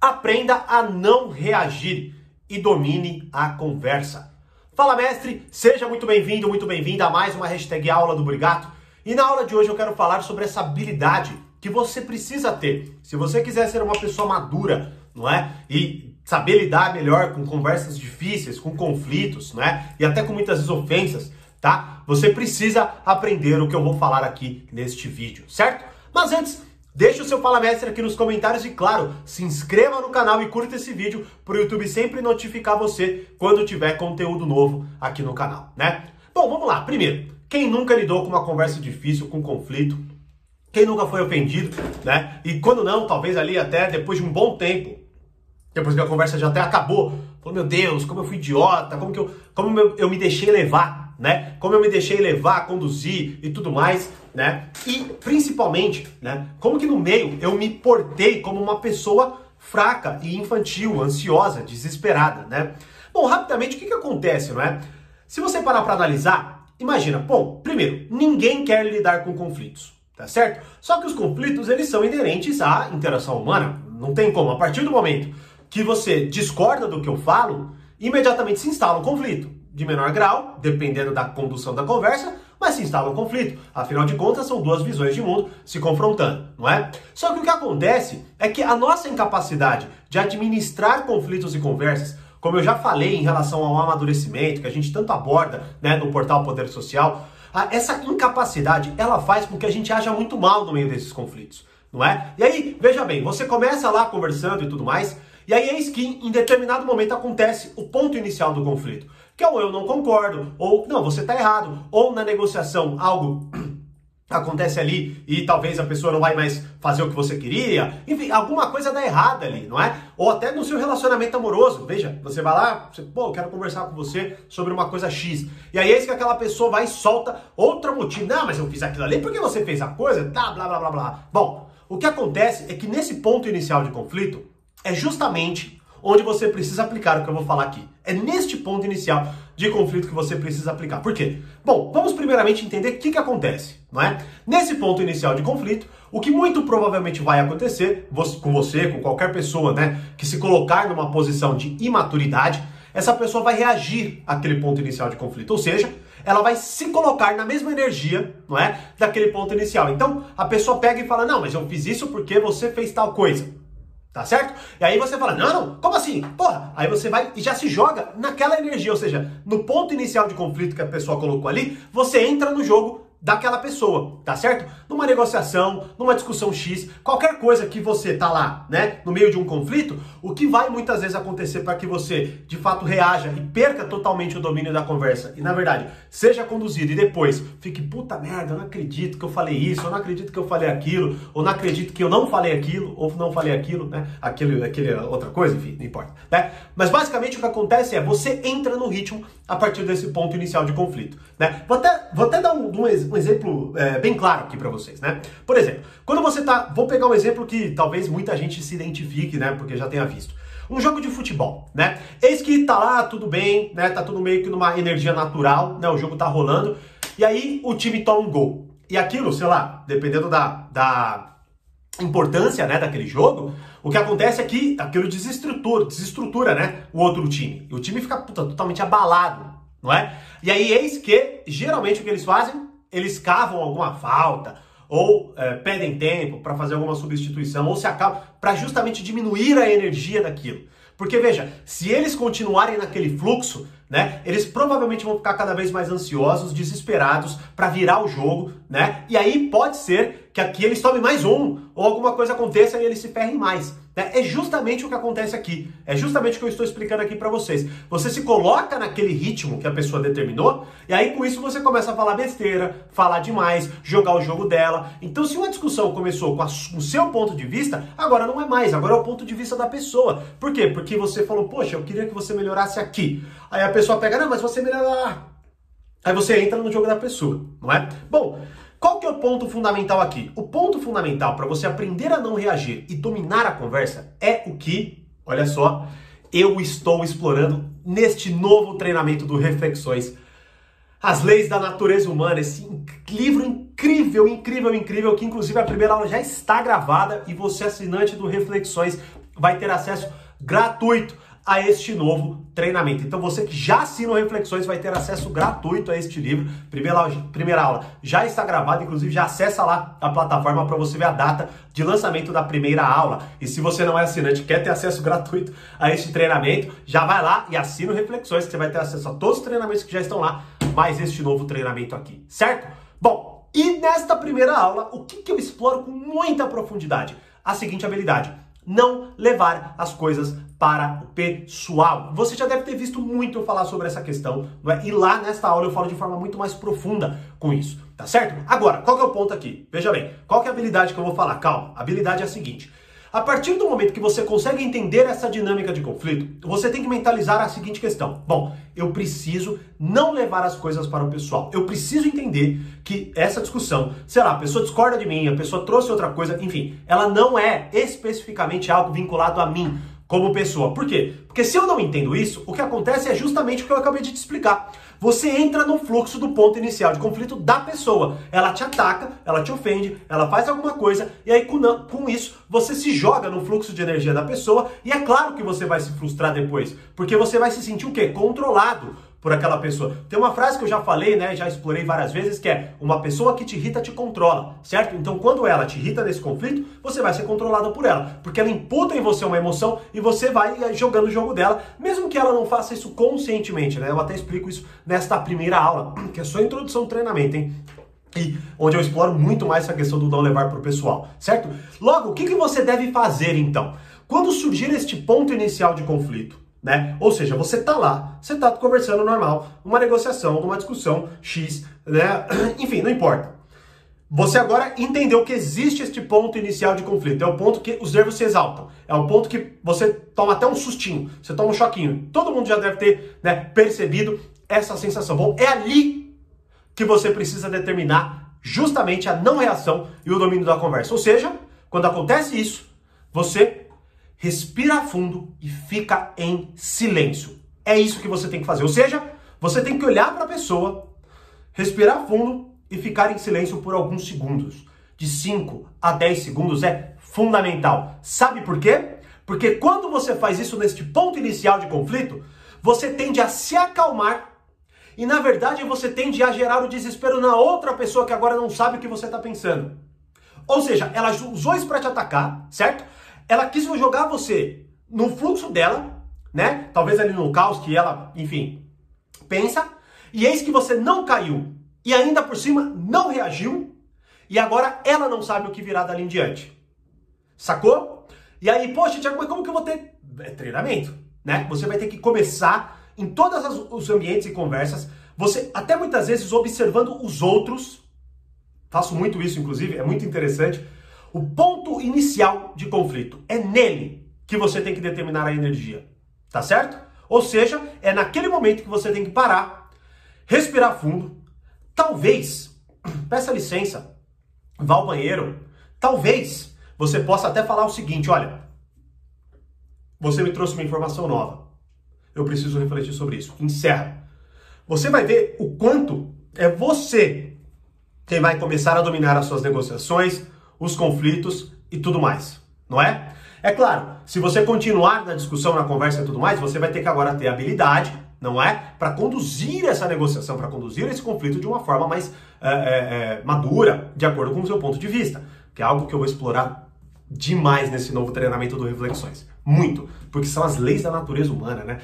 Aprenda a não reagir e domine a conversa. Fala, mestre! Seja muito bem-vindo, muito bem-vinda a mais uma hashtag aula do Brigato. E na aula de hoje eu quero falar sobre essa habilidade que você precisa ter. Se você quiser ser uma pessoa madura, não é? E saber lidar melhor com conversas difíceis, com conflitos, não é? E até com muitas vezes ofensas, tá? Você precisa aprender o que eu vou falar aqui neste vídeo, certo? Mas antes, Deixe o seu Fala Mestre aqui nos comentários e, claro, se inscreva no canal e curta esse vídeo para o YouTube sempre notificar você quando tiver conteúdo novo aqui no canal, né? Bom, vamos lá. Primeiro, quem nunca lidou com uma conversa difícil, com conflito? Quem nunca foi ofendido, né? E quando não, talvez ali até depois de um bom tempo, depois que a conversa já até acabou, falou, meu Deus, como eu fui idiota, como que eu, como eu, eu me deixei levar, né? Como eu me deixei levar, conduzir e tudo mais né? E principalmente, né? Como que no meio eu me portei como uma pessoa fraca e infantil, ansiosa, desesperada, né? Bom, rapidamente, o que que acontece, não é? Se você parar para analisar, imagina, bom, primeiro, ninguém quer lidar com conflitos, tá certo? Só que os conflitos, eles são inerentes à interação humana, não tem como. A partir do momento que você discorda do que eu falo, imediatamente se instala um conflito, de menor grau, dependendo da condução da conversa, mas se instala um conflito. Afinal de contas, são duas visões de mundo se confrontando, não é? Só que o que acontece é que a nossa incapacidade de administrar conflitos e conversas, como eu já falei em relação ao amadurecimento, que a gente tanto aborda né, no portal Poder Social, essa incapacidade ela faz com que a gente haja muito mal no meio desses conflitos, não é? E aí, veja bem, você começa lá conversando e tudo mais, e aí eis que em determinado momento acontece o ponto inicial do conflito que é ou eu não concordo, ou não, você está errado, ou na negociação algo acontece ali e talvez a pessoa não vai mais fazer o que você queria, enfim, alguma coisa dá errada ali, não é? Ou até no seu relacionamento amoroso, veja, você vai lá, você, pô, eu quero conversar com você sobre uma coisa X, e aí é isso que aquela pessoa vai e solta outro motivo, não, mas eu fiz aquilo ali porque você fez a coisa, tá, blá, blá, blá, blá. Bom, o que acontece é que nesse ponto inicial de conflito é justamente onde você precisa aplicar o que eu vou falar aqui. É neste ponto inicial de conflito que você precisa aplicar. Por quê? Bom, vamos primeiramente entender o que, que acontece, não é? Nesse ponto inicial de conflito, o que muito provavelmente vai acontecer com você, com qualquer pessoa, né, que se colocar numa posição de imaturidade, essa pessoa vai reagir àquele ponto inicial de conflito, ou seja, ela vai se colocar na mesma energia, não é, daquele ponto inicial. Então, a pessoa pega e fala: "Não, mas eu fiz isso porque você fez tal coisa". Tá certo? E aí você fala, não, não, como assim? Porra! Aí você vai e já se joga naquela energia, ou seja, no ponto inicial de conflito que a pessoa colocou ali, você entra no jogo daquela pessoa, tá certo? Numa negociação, numa discussão X, qualquer coisa que você tá lá, né, no meio de um conflito, o que vai muitas vezes acontecer para que você de fato reaja e perca totalmente o domínio da conversa e na verdade seja conduzido e depois fique puta merda, eu não acredito que eu falei isso, eu não acredito que eu falei aquilo, ou não acredito que eu não falei aquilo, ou não falei aquilo, né? Aquele, aquele outra coisa, enfim, não importa, né? Mas basicamente o que acontece é você entra no ritmo a partir desse ponto inicial de conflito, né? Vou até, vou até dar um, um um exemplo é, bem claro aqui para vocês, né? Por exemplo, quando você tá, vou pegar um exemplo que talvez muita gente se identifique, né? Porque já tenha visto. Um jogo de futebol, né? Eis que tá lá, tudo bem, né? Tá tudo meio que numa energia natural, né? O jogo tá rolando. E aí o time toma um gol. E aquilo, sei lá, dependendo da, da importância, né, daquele jogo, o que acontece é que aquilo desestrutura, desestrutura, né, o outro time. E o time fica puta, totalmente abalado, não é? E aí eis que, geralmente, o que eles fazem? Eles cavam alguma falta, ou é, pedem tempo para fazer alguma substituição, ou se acabam, para justamente diminuir a energia daquilo. Porque veja, se eles continuarem naquele fluxo, né, eles provavelmente vão ficar cada vez mais ansiosos, desesperados para virar o jogo, né? E aí pode ser que aqui eles tomem mais um, ou alguma coisa aconteça e eles se ferrem mais. Né? É justamente o que acontece aqui. É justamente o que eu estou explicando aqui para vocês. Você se coloca naquele ritmo que a pessoa determinou, e aí com isso você começa a falar besteira, falar demais, jogar o jogo dela. Então, se uma discussão começou com, a, com o seu ponto de vista, agora não é mais, agora é o ponto de vista da pessoa. Por quê? Porque você falou, poxa, eu queria que você melhorasse aqui. Aí a pessoa pega, não, mas você melhora lá. Aí você entra no jogo da pessoa, não é? Bom, qual que é o ponto fundamental aqui? O ponto fundamental para você aprender a não reagir e dominar a conversa é o que, olha só, eu estou explorando neste novo treinamento do Reflexões. As leis da natureza humana, esse livro incrível, incrível, incrível, que inclusive a primeira aula já está gravada e você, assinante do Reflexões, vai ter acesso gratuito a este novo treinamento. Então você que já assina o Reflexões vai ter acesso gratuito a este livro. Primeira, primeira aula já está gravada, inclusive já acessa lá a plataforma para você ver a data de lançamento da primeira aula. E se você não é assinante quer ter acesso gratuito a este treinamento, já vai lá e assina o Reflexões, que você vai ter acesso a todos os treinamentos que já estão lá, mais este novo treinamento aqui, certo? Bom, e nesta primeira aula, o que, que eu exploro com muita profundidade? A seguinte habilidade não levar as coisas para o pessoal. Você já deve ter visto muito eu falar sobre essa questão, não é? E lá nesta aula eu falo de forma muito mais profunda com isso, tá certo? Agora, qual que é o ponto aqui? Veja bem, qual que é a habilidade que eu vou falar? Calma, a habilidade é a seguinte. A partir do momento que você consegue entender essa dinâmica de conflito, você tem que mentalizar a seguinte questão: bom, eu preciso não levar as coisas para o pessoal. Eu preciso entender que essa discussão, sei lá, a pessoa discorda de mim, a pessoa trouxe outra coisa, enfim, ela não é especificamente algo vinculado a mim como pessoa. Por quê? Porque se eu não entendo isso, o que acontece é justamente o que eu acabei de te explicar. Você entra no fluxo do ponto inicial de conflito da pessoa. Ela te ataca, ela te ofende, ela faz alguma coisa, e aí com, isso você se joga no fluxo de energia da pessoa, e é claro que você vai se frustrar depois, porque você vai se sentir o quê? Controlado por aquela pessoa. Tem uma frase que eu já falei, né, já explorei várias vezes, que é uma pessoa que te irrita te controla, certo? Então quando ela te irrita nesse conflito, você vai ser controlado por ela, porque ela imputa em você uma emoção e você vai eh, jogando o jogo dela, mesmo que ela não faça isso conscientemente, né? Eu até explico isso nesta primeira aula, que é só introdução do treinamento, hein? E onde eu exploro muito mais essa questão do não levar para o pessoal, certo? Logo, o que, que você deve fazer então? Quando surgir este ponto inicial de conflito, né? Ou seja, você tá lá, você tá conversando normal, uma negociação, uma discussão X, né? Enfim, não importa. Você agora entendeu que existe este ponto inicial de conflito. É o ponto que os nervos se exaltam. É o ponto que você toma até um sustinho, você toma um choquinho. Todo mundo já deve ter né, percebido essa sensação. Bom, é ali que você precisa determinar justamente a não reação e o domínio da conversa. Ou seja, quando acontece isso, você respira fundo e fica em silêncio. É isso que você tem que fazer. Ou seja, você tem que olhar para a pessoa, respirar fundo e ficar em silêncio por alguns segundos. De 5 a 10 segundos é fundamental. Sabe por quê? Porque quando você faz isso neste ponto inicial de conflito, você tende a se acalmar e na verdade você tende a gerar o desespero na outra pessoa que agora não sabe o que você está pensando. Ou seja, ela usou isso para te atacar, certo? Ela quis jogar você no fluxo dela, né? Talvez ali no caos que ela, enfim, pensa, e eis que você não caiu e ainda por cima não reagiu, e agora ela não sabe o que virá dali em diante. Sacou? E aí, poxa, Tiago, mas como que eu vou ter é treinamento, né? Você vai ter que começar em todos os ambientes e conversas, você até muitas vezes observando os outros. Faço muito isso, inclusive, é muito interessante o ponto inicial de conflito é nele que você tem que determinar a energia, tá certo? Ou seja, é naquele momento que você tem que parar, respirar fundo, talvez, peça licença, vá ao banheiro, talvez você possa até falar o seguinte: olha, você me trouxe uma informação nova, eu preciso refletir sobre isso. Encerra. Você vai ver o quanto é você quem vai começar a dominar as suas negociações, os conflitos e tudo mais, não é? É claro, se você continuar na discussão, na conversa e tudo mais, você vai ter que agora ter habilidade, não é? Para conduzir essa negociação, para conduzir esse conflito de uma forma mais é, é, madura, de acordo com o seu ponto de vista, que é algo que eu vou explorar demais nesse novo treinamento do Reflexões. Muito, porque são as leis da natureza humana, né?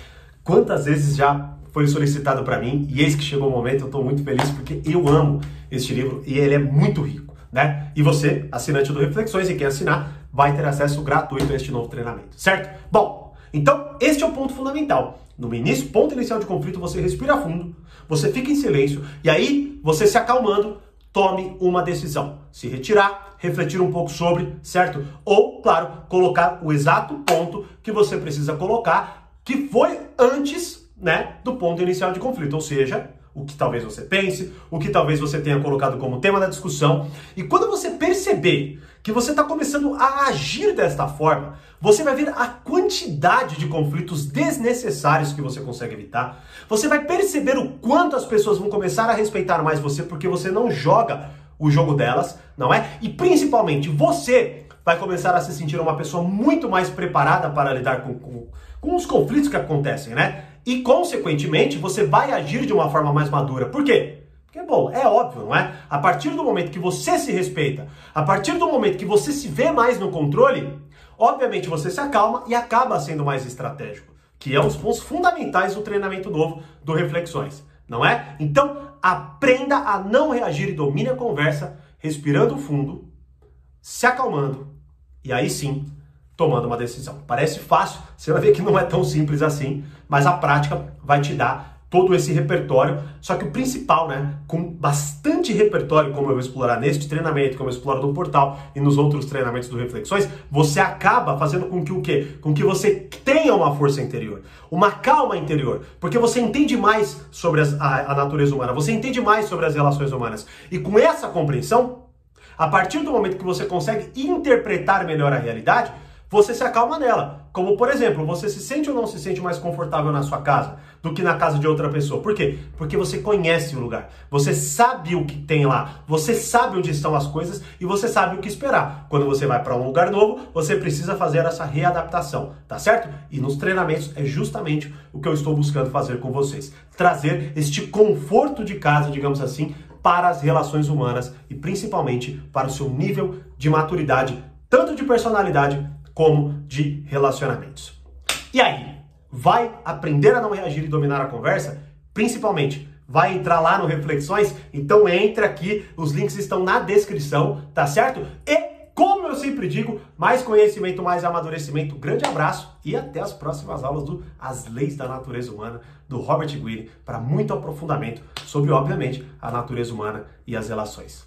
Quantas vezes já foi solicitado para mim e eis que chegou o momento, eu estou muito feliz porque eu amo este livro e ele é muito rico né? E você, assinante do Reflexões, e quem assinar, vai ter acesso gratuito a este novo treinamento, certo? Bom, então este é o ponto fundamental. No início, ponto inicial de conflito, você respira fundo, você fica em silêncio e aí você se acalmando, tome uma decisão. Se retirar, refletir um pouco sobre, certo? Ou, claro, colocar o exato ponto que você precisa colocar, que foi antes, né, do ponto inicial de conflito, ou seja, o que talvez você pense, o que talvez você tenha colocado como tema da discussão. E quando você perceber que você está começando a agir desta forma, você vai ver a quantidade de conflitos desnecessários que você consegue evitar. Você vai perceber o quanto as pessoas vão começar a respeitar mais você porque você não joga o jogo delas, não é? E principalmente você vai começar a se sentir uma pessoa muito mais preparada para lidar com, com, com os conflitos que acontecem, né? E, consequentemente, você vai agir de uma forma mais madura. Por quê? Porque, bom, é óbvio, não é? A partir do momento que você se respeita, a partir do momento que você se vê mais no controle, obviamente você se acalma e acaba sendo mais estratégico, que é um dos pontos fundamentais do treinamento novo do Reflexões, não é? Então, aprenda a não reagir e domine a conversa, respirando fundo, se acalmando e aí sim tomando uma decisão. Parece fácil, você vai ver que não é tão simples assim, mas a prática vai te dar todo esse repertório. Só que o principal, né, com bastante repertório, como eu vou explorar neste treinamento, como eu exploro no portal e nos outros treinamentos do Reflexões, você acaba fazendo com que o quê? Com que você tenha uma força interior, uma calma interior, porque você entende mais sobre as, a, a natureza humana, você entende mais sobre as relações humanas. E com essa compreensão, a partir do momento que você consegue interpretar melhor a realidade, você se acalma nela. Como, por exemplo, você se sente ou não se sente mais confortável na sua casa do que na casa de outra pessoa. Por quê? Porque você conhece o lugar. Você sabe o que tem lá. Você sabe onde estão as coisas e você sabe o que esperar. Quando você vai para um lugar novo, você precisa fazer essa readaptação, tá certo? E nos treinamentos é justamente o que eu estou buscando fazer com vocês. Trazer este conforto de casa, digamos assim, para as relações humanas e principalmente para o seu nível de maturidade, tanto de personalidade como de relacionamentos. E aí, vai aprender a não reagir e dominar a conversa? Principalmente, vai entrar lá no Reflexões? Então entre aqui, os links estão na descrição, tá certo? E como eu sempre digo, mais conhecimento, mais amadurecimento. Grande abraço e até as próximas aulas do As Leis da Natureza Humana do Robert Greene para muito aprofundamento sobre, obviamente, a natureza humana e as relações.